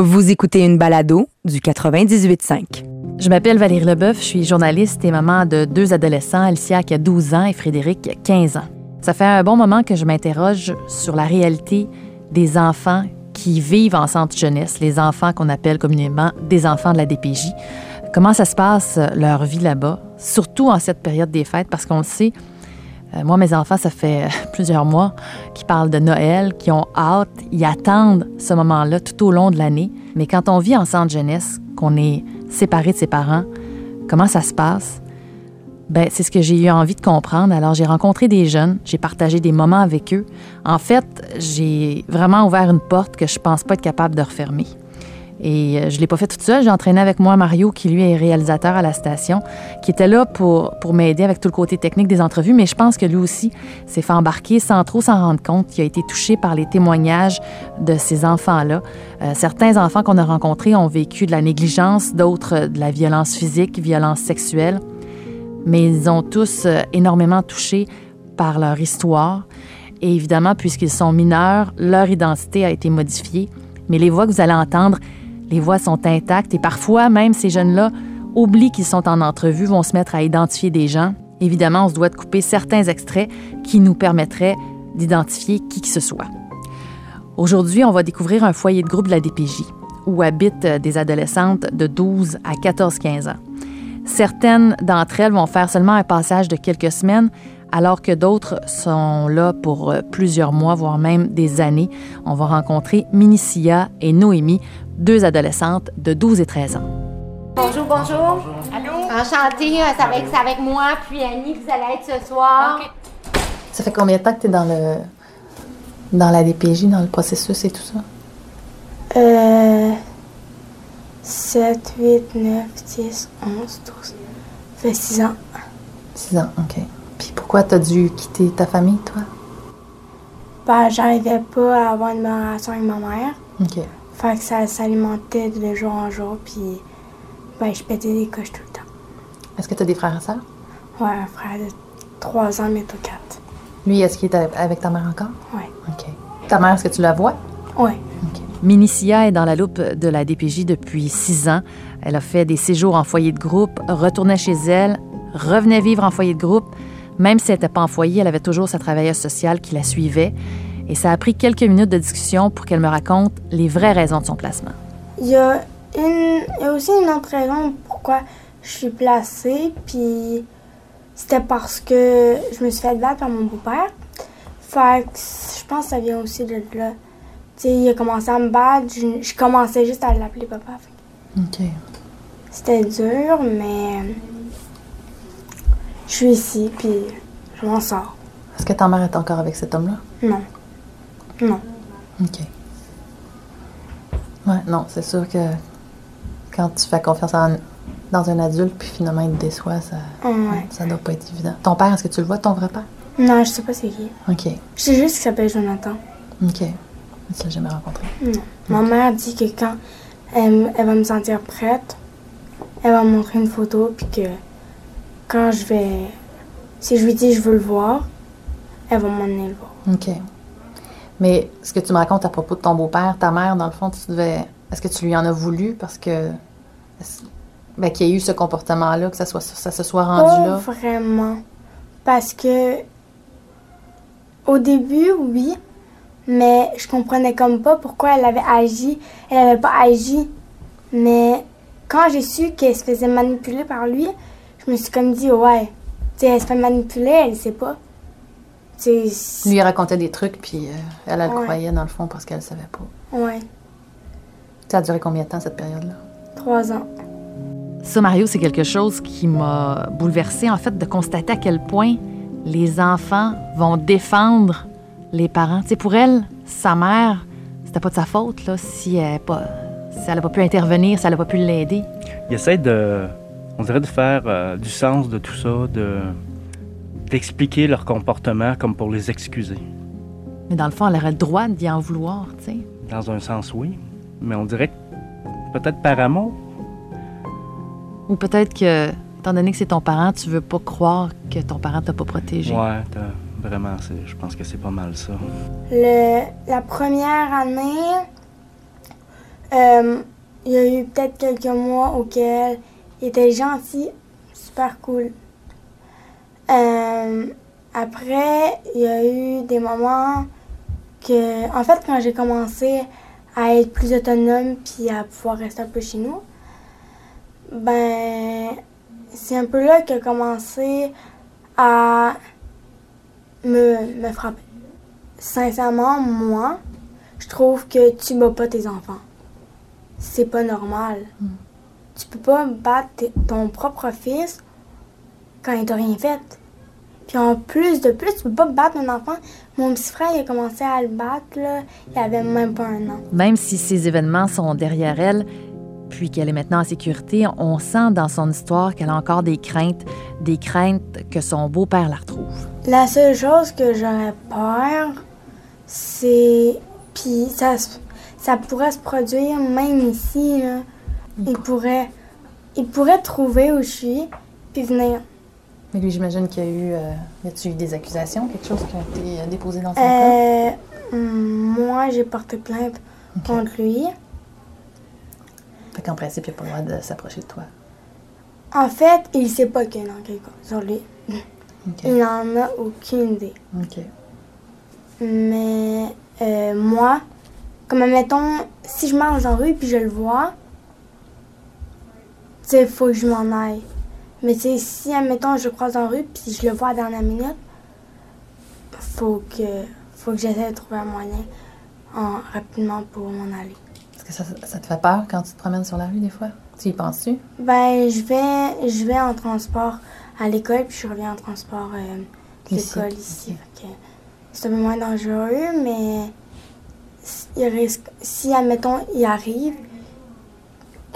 Vous écoutez une balado du 98.5. Je m'appelle Valérie Leboeuf, je suis journaliste et maman de deux adolescents, Alicia qui a 12 ans et Frédéric 15 ans. Ça fait un bon moment que je m'interroge sur la réalité des enfants qui vivent en centre jeunesse, les enfants qu'on appelle communément des enfants de la DPJ. Comment ça se passe leur vie là-bas, surtout en cette période des fêtes, parce qu'on le sait, moi, mes enfants, ça fait euh, plusieurs mois qu'ils parlent de Noël, qui ont hâte, ils attendent ce moment-là tout au long de l'année. Mais quand on vit en centre jeunesse, qu'on est séparé de ses parents, comment ça se passe? Ben, c'est ce que j'ai eu envie de comprendre. Alors, j'ai rencontré des jeunes, j'ai partagé des moments avec eux. En fait, j'ai vraiment ouvert une porte que je pense pas être capable de refermer. Et euh, je ne l'ai pas fait toute seule. J'ai entraîné avec moi Mario, qui lui est réalisateur à la station, qui était là pour, pour m'aider avec tout le côté technique des entrevues. Mais je pense que lui aussi s'est fait embarquer sans trop s'en rendre compte. Il a été touché par les témoignages de ces enfants-là. Euh, certains enfants qu'on a rencontrés ont vécu de la négligence, d'autres de la violence physique, violence sexuelle. Mais ils ont tous euh, énormément touché par leur histoire. Et évidemment, puisqu'ils sont mineurs, leur identité a été modifiée. Mais les voix que vous allez entendre, les voix sont intactes et parfois même ces jeunes-là oublient qu'ils sont en entrevue, vont se mettre à identifier des gens. Évidemment, on se doit de couper certains extraits qui nous permettraient d'identifier qui que ce soit. Aujourd'hui, on va découvrir un foyer de groupe de la DPJ où habitent des adolescentes de 12 à 14-15 ans. Certaines d'entre elles vont faire seulement un passage de quelques semaines, alors que d'autres sont là pour plusieurs mois, voire même des années. On va rencontrer Minicia et Noémie, deux adolescentes de 12 et 13 ans. Bonjour, bonjour. Allô? Enchantée, euh, c'est avec, c'est avec moi, puis Annie, vous allez être ce soir. Ça fait combien de temps que tu es dans le dans la DPJ, dans le processus et tout ça? Euh. 7, 8, 9, 10, 11, 12. Ça fait 6 ans. 6 ans, OK. Puis pourquoi tu as dû quitter ta famille, toi? Ben, j'arrivais pas à avoir une bonne relation avec ma mère. OK. Fait que ça s'alimentait de jour en jour, puis ben, je pétais des coches tout le temps. Est-ce que tu as des frères et sœurs? Ouais, un frère de 3 ans, bientôt 4. Lui, est-ce qu'il est avec ta mère encore? Ouais. OK. Ta mère, est-ce que tu la vois? Ouais. Minicia est dans la loupe de la DPJ depuis six ans. Elle a fait des séjours en foyer de groupe, retournait chez elle, revenait vivre en foyer de groupe. Même si elle n'était pas en foyer, elle avait toujours sa travailleuse sociale qui la suivait. Et ça a pris quelques minutes de discussion pour qu'elle me raconte les vraies raisons de son placement. Il y a, une, il y a aussi une autre raison pourquoi je suis placée, puis c'était parce que je me suis fait battre par mon beau-père. Fait que je pense que ça vient aussi de là. Tu sais, il a commencé à me battre, je, je commençais juste à l'appeler papa. Fait OK. C'était dur, mais je suis ici, puis je m'en sors. Est-ce que ta mère est encore avec cet homme-là? Non. Non. OK. Ouais, non, c'est sûr que quand tu fais confiance en- dans un adulte, puis finalement il te déçoit, ça, Ouais. ça doit pas être évident. Ton père, est-ce que tu le vois, ton vrai père? Non, je sais pas c'est qui. OK. Je sais juste qu'il s'appelle Jonathan. OK. Tu l'as jamais rencontré. Non. Ma mère dit que quand elle, elle va me sentir prête, elle va me montrer une photo, puis que quand je vais. Si je lui dis je veux le voir, elle va m'emmener le voir. OK. Mais ce que tu me racontes à propos de ton beau-père, ta mère, dans le fond, tu devais. Est-ce que tu lui en as voulu? Parce que. Ben, qu'il y ait eu ce comportement-là, que ça, soit, ça se soit rendu Pas là? vraiment. Parce que. Au début, oui. Mais je comprenais comme pas pourquoi elle avait agi. Elle avait pas agi. Mais quand j'ai su qu'elle se faisait manipuler par lui, je me suis comme dit, ouais. Tu sais, elle se fait manipuler, elle sait pas. Lui, il racontait des trucs, puis euh, elle, elle le Ouais. croyait, dans le fond, parce qu'elle savait pas. ouais. Ça a duré combien de temps, cette période-là? Trois ans. Ça, Mario, c'est quelque chose qui m'a bouleversée, en fait, de constater à quel point les enfants vont défendre les parents. Tu sais, pour elle, sa mère, c'était pas de sa faute, là, si elle n'a pas, si elle a pas pu intervenir, si elle n'a pas pu l'aider. Il essaie de, on dirait, de faire euh, du sens de tout ça, de d'expliquer leur comportement comme pour les excuser. Mais dans le fond, elle aurait le droit d'y en vouloir, tu sais. Dans un sens, oui, mais on dirait que peut-être par amour. Ou peut-être que, étant donné que c'est ton parent, tu veux pas croire que ton parent t'a pas protégé. Ouais, t'as- vraiment, c'est- je pense que c'est pas mal ça. Le, la première année, euh, il y a eu peut-être quelques mois auxquels il était gentil, super cool. Euh, après, il y a eu des moments que, en fait, quand j'ai commencé à être plus autonome puis à pouvoir rester un peu chez nous, ben, c'est un peu là a commencé à me, me frapper. Sincèrement, moi, je trouve que tu bats pas tes enfants. C'est pas normal. Tu peux pas battre ton propre fils quand il t'a rien fait. Puis en plus de plus, tu peux pas battre un enfant. Mon petit frère, il a commencé à le battre, là. Il avait même pas un an. Même si ces événements sont derrière elle, puis qu'elle est maintenant en sécurité, on sent dans son histoire qu'elle a encore des craintes, des craintes que son beau-père la retrouve. La seule chose que j'aurais peur, c'est. Puis ça, ça pourrait se produire même ici, là. Il pourrait. Il pourrait trouver où je suis, puis venir. Mais lui, j'imagine qu'il y a eu. Euh, y eu des accusations, quelque chose qui a été euh, déposé dans son cas? Euh, hum, moi, j'ai porté plainte contre lui. Fait qu'en principe, il n'a pas le droit de s'approcher de toi. En fait, il sait pas qu'il y a une enquête sur lui. Il n'en a aucune idée. OK. Mais euh, moi, comme admettons, si je marche la rue puis je le vois, sais, il faut que je m'en aille. Mais tu si, admettons, je croise la rue puis je le vois à la dernière minute, faut que, faut que j'essaie de trouver un moyen en- rapidement pour m'en aller. Est-ce que ça, ça te fait peur quand tu te promènes sur la rue des fois? Tu y penses-tu? Ben, je vais, je vais en transport à l'école puis je reviens en transport euh, de l'école ici. C'est un peu moins dangereux, mais s- il risque, si, admettons, il arrive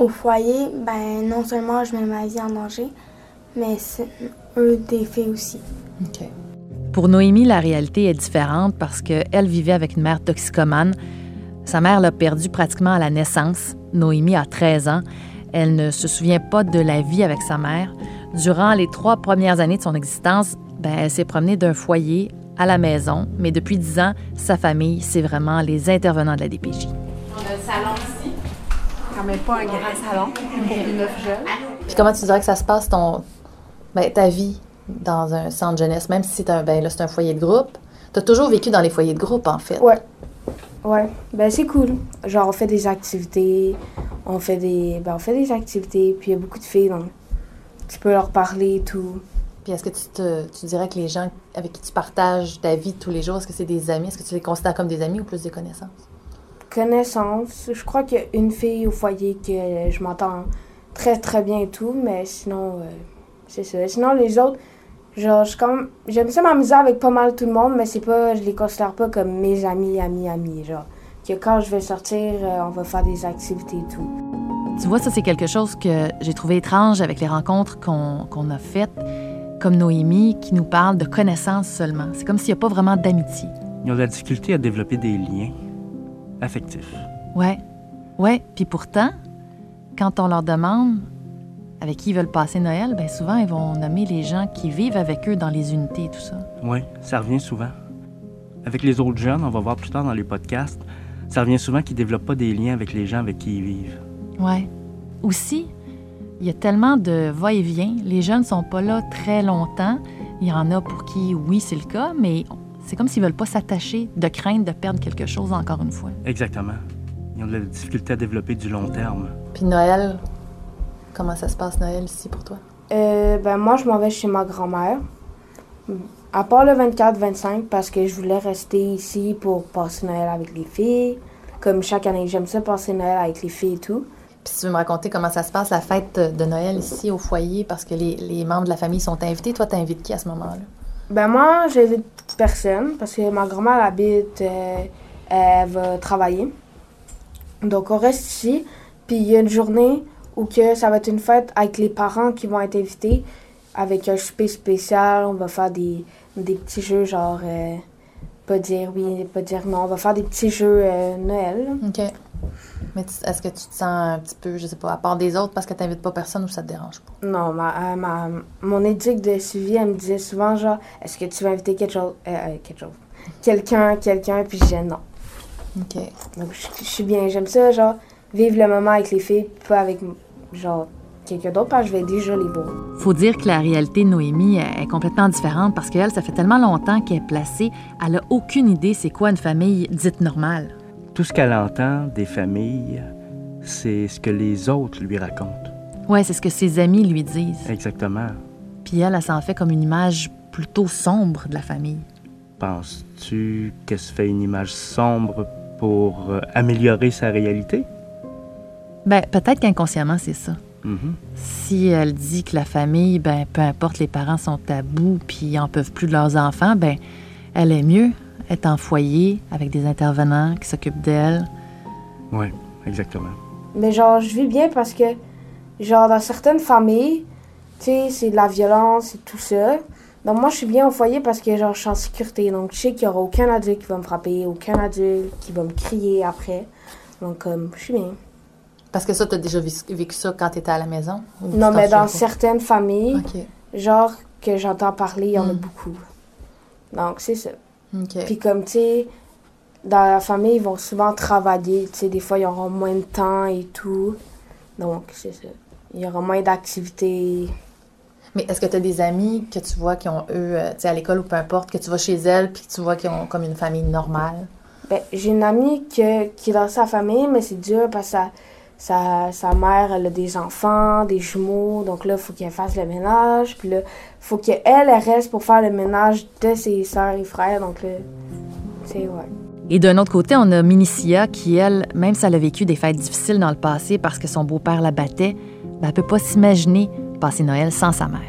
au foyer, ben, non seulement je mets ma vie en danger, mais c'est eux des filles aussi. Pour Noémie, la réalité est différente parce qu'elle vivait avec une mère toxicomane. Sa mère l'a perdue pratiquement à la naissance. Noémie a 13 ans. Elle ne se souvient pas de la vie avec sa mère. Durant les trois premières années de son existence, ben, elle s'est promenée d'un foyer à la maison, mais depuis 10 ans, sa famille, c'est vraiment les intervenants de la DPJ. quand même pas un grand salon pour neuf jeunes. Puis comment tu dirais que ça se passe, ton, ben, ta vie dans un centre jeunesse, même si c'est un, ben, là, c'est un foyer de groupe? Tu as toujours vécu dans les foyers de groupe, en fait. Ouais. Ouais, ben c'est cool. Genre on fait des activités, on fait des ben on fait des activités, puis il y a beaucoup de filles donc tu peux leur parler et tout. Puis est-ce que tu, te, tu dirais que les gens avec qui tu partages ta vie tous les jours, est-ce que c'est des amis? Est-ce que tu les considères comme des amis ou plus des connaissances? Connaissance, je crois qu'il y a une fille au foyer que je m'entends très très bien et tout, mais sinon euh, c'est ça. Sinon les autres genre je suis comme j'aime ça m'amuser avec pas mal tout le monde, mais c'est pas je les considère pas comme mes amis amis amis genre que quand je vais sortir, euh, on va faire des activités et tout. Tu vois, ça, c'est quelque chose que j'ai trouvé étrange avec les rencontres qu'on qu'on a faites, comme Noémie qui nous parle de connaissances seulement. C'est comme s'il n'y a pas vraiment d'amitié. Ils ont de la difficulté à développer des liens affectifs. Ouais, ouais. Puis pourtant, quand on leur demande avec qui ils veulent passer Noël, bien souvent, ils vont nommer les gens qui vivent avec eux dans les unités et tout ça. Oui, ça revient souvent. Avec les autres jeunes, on va voir plus tard dans les podcasts, ça revient souvent qu'ils ne développent pas des liens avec les gens avec qui ils vivent. Ouais. Aussi, il y a tellement de va-et-vient. Les jeunes sont pas là très longtemps. Il y en a pour qui, oui, c'est le cas, mais c'est comme s'ils veulent pas s'attacher de crainte de perdre quelque chose encore une fois. Exactement. Ils ont de la difficulté à développer du long terme. Puis Noël, comment ça se passe Noël ici pour toi? Euh, ben moi, je m'en vais chez ma grand-mère. À part le 24-25, parce que je voulais rester ici pour passer Noël avec les filles. Comme chaque année, j'aime ça passer Noël avec les filles et tout. Puis si tu veux me raconter comment ça se passe, la fête de Noël ici au foyer, parce que les, les membres de la famille sont invités. Toi, t'invites qui à ce moment-là? Ben moi, j'invite personne parce que ma grand-mère habite, euh, elle va travailler. Donc on reste ici. Puis il y a une journée où que ça va être une fête avec les parents qui vont être invités avec un souper spécial. On va faire des, des petits jeux genre euh, pas dire oui, pas dire non. On va faire des petits jeux euh, Noël. OK. Mais tu- est-ce que tu te sens un petit peu, je sais pas, à part des autres parce que t'invites pas personne ou ça te dérange pas? Non, ma, euh, ma, mon éduc de suivi, elle me disait souvent genre, est-ce que tu vas inviter quelque chose, euh, euh, quelque chose, quelqu'un, quelqu'un, puis je disais non. OK. Donc, je, je suis bien, j'aime ça, genre, vivre le moment avec les filles, pas avec, genre, quelqu'un d'autre, parce que je vais déjà les voir. Faut dire que la réalité de Noémie est complètement différente parce qu'elle, ça fait tellement longtemps qu'elle est placée, elle a aucune idée c'est quoi une famille dite normale. Tout ce qu'elle entend des familles, c'est ce que les autres lui racontent. Ouais, c'est ce que ses amis lui disent. Exactement. Puis elle, elle s'en fait comme une image plutôt sombre de la famille. Penses-tu qu'elle se fait une image sombre pour euh, améliorer sa réalité? Ben, peut-être qu'inconsciemment, c'est ça. Mhm. Si elle dit que la famille, ben, peu importe, les parents sont tabous puis ils en peuvent plus de leurs enfants, ben, elle est mieux être en foyer avec des intervenants qui s'occupent d'elle. Oui, exactement. Mais genre, je vis bien parce que, genre, dans certaines familles, tu sais, c'est de la violence et tout ça. Donc moi, je suis bien au foyer parce que, genre, je suis en sécurité. Donc, je sais qu'il n'y aura aucun adulte qui va me frapper, aucun adulte qui va me crier après. Donc, comme, je suis bien. Parce que ça, t'as déjà vis- vécu ça quand t'étais à la maison? Ou tu Non, mais dans certaines familles, genre, que j'entends parler, il y en a Mm. beaucoup. Donc, c'est ça. Puis comme, tu sais, dans la famille, ils vont souvent travailler. Tu sais, des fois, ils auront moins de temps et tout. Donc, c'est ça. Il y aura moins d'activités. Mais est-ce que tu as des amis que tu vois qui ont, eux, euh, tu sais, à l'école ou peu importe, que tu vas chez elles puis que tu vois qu'ils ont comme une famille normale? Ben, j'ai une amie que, qui est dans sa famille, mais c'est dur parce que sa, sa, mère, elle a des enfants, des jumeaux. Donc là, il faut qu'elle fasse le ménage. Puis là, il faut qu'elle, elle reste pour faire le ménage de ses soeurs et frères. Donc là, c'est ouais. Et d'un autre côté, on a Minicia qui, elle, même si elle a vécu des fêtes difficiles dans le passé parce que son beau-père la battait, ben, elle peut pas s'imaginer passer Noël sans sa mère.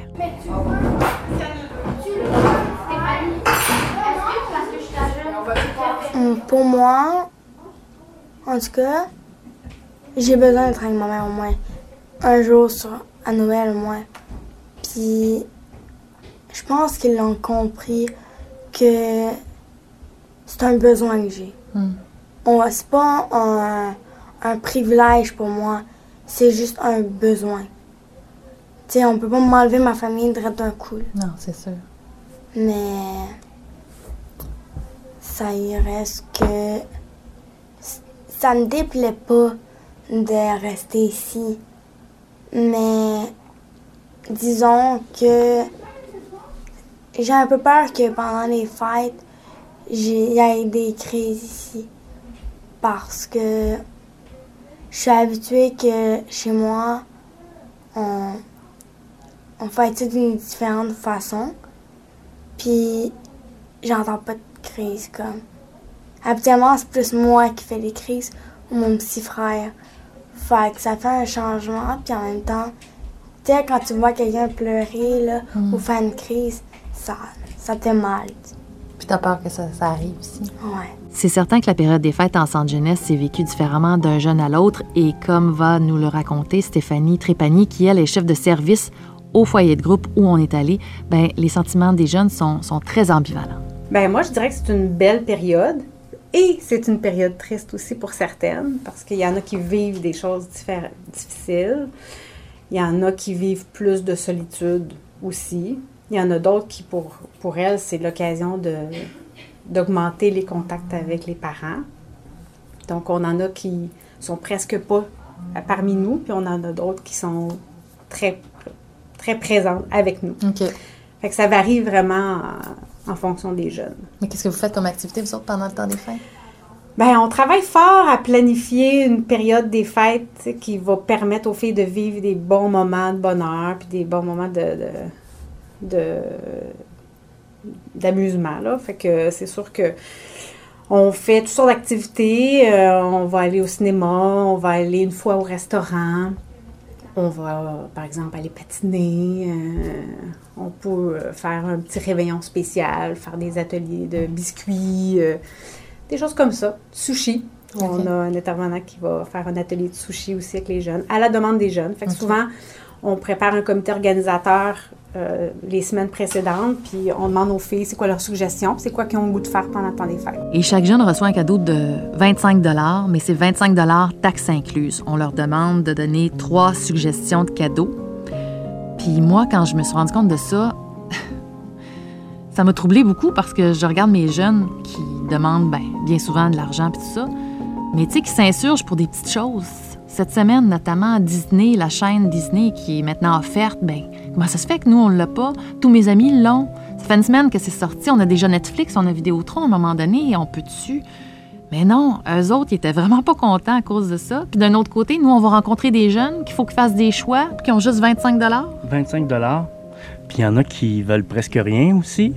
Hum, Pour moi, en tout cas, j'ai besoin d'être avec ma mère au moins un jour sur, à Noël au moins. Puis, je pense qu'ils l'ont compris que c'est un besoin que j'ai. Hmm. C'est pas un, un privilège pour moi, c'est juste un besoin. Tu sais, on peut pas m'enlever ma famille direct d'un coup. Non, c'est sûr. Mais ça y reste que ça me déplaît pas de rester ici. Mais disons que j'ai un peu peur que pendant les fêtes, il y ait des crises ici. Parce que je suis habituée que chez moi, on, fait ça d'une différente façon. Puis, j'entends pas de crise comme. Habituellement, c'est plus moi qui fais les crises ou mon petit frère. Fait que ça fait un changement, puis en même temps, tu sais, quand tu vois quelqu'un pleurer là, ou faire une crise, ça, ça te mal. Puis t'as peur que ça, ça arrive ici. Ouais. C'est certain que la période des fêtes en centre jeunesse s'est vécue différemment d'un jeune à l'autre et comme va nous le raconter Stéphanie Trépanier, qui elle est chef de service au foyer de groupe où on est allé, ben, les sentiments des jeunes sont, sont très ambivalents. Ben moi, je dirais que c'est une belle période. Et c'est une période triste aussi pour certaines, parce qu'il y en a qui vivent des choses difficiles. Il y en a qui vivent plus de solitude aussi. Il y en a d'autres qui, pour, pour elles, c'est l'occasion de, d'augmenter les contacts avec les parents. Donc, on en a qui sont presque pas parmi nous, puis on en a d'autres qui sont très, très présentes avec nous. OK. Fait que ça varie vraiment en, fonction des jeunes. Mais qu'est-ce que vous faites comme activité, vous autres, pendant le temps des fêtes? Ben, on travaille fort à planifier une période des fêtes qui va permettre aux filles de vivre des bons moments de bonheur, puis des bons moments de, de, de- d'amusement. Là. Fait que c'est sûr que on fait toutes sortes d'activités. Euh, on va aller au cinéma, on va aller une fois au restaurant. On va, par exemple, aller patiner. euh, on peut euh, faire un petit réveillon spécial, faire des ateliers de biscuits, euh, des choses comme ça. Sushi. On a un intervenant qui va faire un atelier de sushi aussi avec les jeunes, à la demande des jeunes. Fait que souvent, on prépare un comité organisateur euh, les semaines précédentes, puis on demande aux filles c'est quoi leurs suggestions, c'est quoi qu'ils ont le goût de faire pendant le temps des fêtes. Et chaque jeune reçoit un cadeau de 25 mais c'est 25 taxes incluses. On leur demande de donner trois suggestions de cadeaux. Puis moi, quand je me suis rendu compte de ça, ça m'a troublé beaucoup parce que je regarde mes jeunes qui demandent ben, bien souvent de l'argent puis tout ça, mais tu sais, qui s'insurgent pour des petites choses. Cette semaine, notamment Disney, la chaîne Disney qui est maintenant offerte, ben comment ça se fait que nous, on l'a pas? Tous mes amis l'ont. Ça fait une semaine que c'est sorti. On a déjà Netflix, on a Vidéotron à un moment donné, et on peut dessus. Mais non, eux autres, ils étaient vraiment pas contents à cause de ça. Puis d'un autre côté, nous, on va rencontrer des jeunes qu'il faut qu'ils fassent des choix, puis qui ont juste 25 25 Puis il y en a qui veulent presque rien aussi.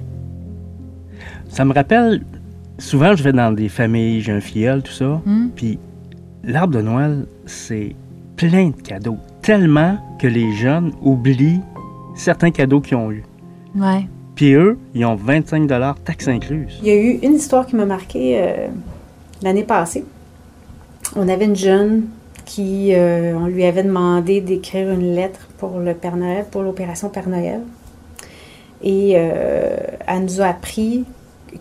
Ça me rappelle, souvent je vais dans des familles, j'ai un filleul, tout ça. Hmm? Puis l'arbre de Noël, c'est plein de cadeaux. Tellement que les jeunes oublient certains cadeaux qu'ils ont eus. Ouais. Puis eux, ils ont 25 taxes incluses. Il y a eu une histoire qui m'a marquée euh, l'année passée. On avait une jeune qui, euh, on lui avait demandé d'écrire une lettre pour le Père Noël, pour l'opération Père Noël. Et euh, elle nous a appris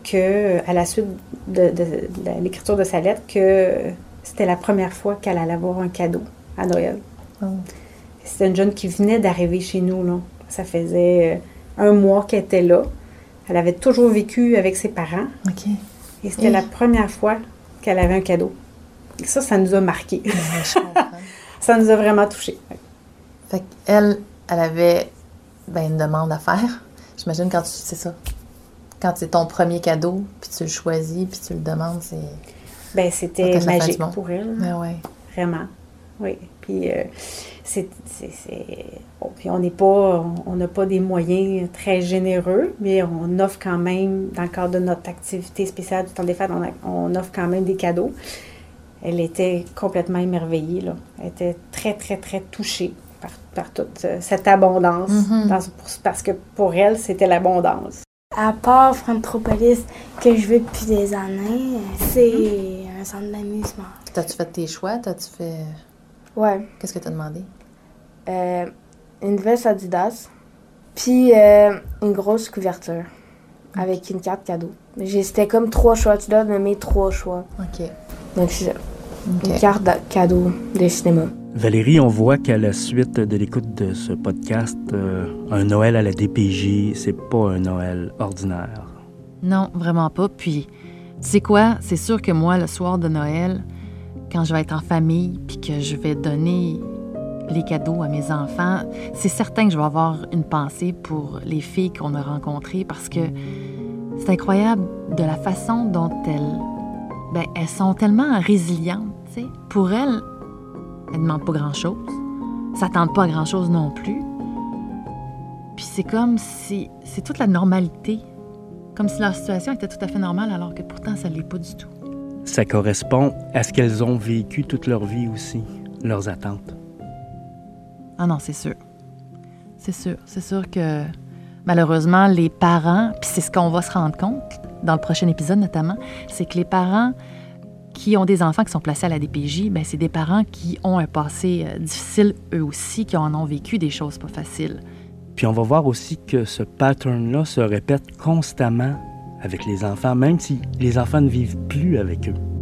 que, à la suite de, de- de l'écriture de sa lettre, que c'était la première fois qu'elle allait avoir un cadeau à Noël. Oh. C'était une jeune qui venait d'arriver chez nous. Là. Ça faisait euh, un mois qu'elle était là. Elle avait toujours vécu avec ses parents. Et c'était la première fois qu'elle avait un cadeau. Et ça, ça nous a marqué. Ça nous a vraiment touchés. Fait qu'elle, elle avait ben, une demande à faire. J'imagine quand tu. C'est ça. Quand c'est ton premier cadeau, puis tu le choisis, puis tu le demandes, c'est. Ben, c'était magique pour elle. Ben ouais. Vraiment. Oui. Puis, euh, c'est. bon, puis on n'est pas. on- n'a pas des moyens très généreux, mais on offre quand même, dans le cadre de notre activité spéciale du temps des fêtes, on, a- on offre quand même des cadeaux. Elle était complètement émerveillée, là. Elle était très, très, très touchée par, par toute euh, cette abondance. Mhm. dans- pour- parce que pour elle, c'était l'abondance. À part Frontropolis, que je veux depuis des années, c'est un centre d'amusement. T'as-tu fait tes choix? T'as-tu fait. Ouais. Qu'est-ce que t'as demandé? Euh, une veste Adidas, puis euh, une grosse couverture avec une carte cadeau. C'était comme trois choix. Tu dois nommer trois choix. OK. Donc, c'est ça. Une carte de cadeau de cinéma. Valérie, on voit qu'à la suite de l'écoute de ce podcast, euh, un Noël à la DPJ, c'est pas un Noël ordinaire. Non, vraiment pas. Puis, tu sais quoi? C'est sûr que moi, le soir de Noël, quand je vais être en famille, puis que je vais donner les cadeaux à mes enfants, c'est certain que je vais avoir une pensée pour les filles qu'on a rencontrées parce que c'est incroyable de la façon dont elles, ben, elles sont tellement résilientes. Pour elles, elles ne demandent pas grand-chose, s'attendent pas à grand-chose non plus. Puis c'est comme si c'est toute la normalité comme si leur situation était tout à fait normale, alors que pourtant, ça ne l'est pas du tout. Ça correspond à ce qu'elles ont vécu toute leur vie aussi, leurs attentes. Ah non, c'est sûr. C'est sûr. C'est sûr que malheureusement, les parents, puis c'est ce qu'on va se rendre compte dans le prochain épisode notamment, c'est que les parents qui ont des enfants qui sont placés à la DPJ, ben c'est des parents qui ont un passé euh, difficile eux aussi, qui en ont vécu des choses pas faciles. Puis on va voir aussi que ce pattern-là se répète constamment avec les enfants, même si les enfants ne vivent plus avec eux.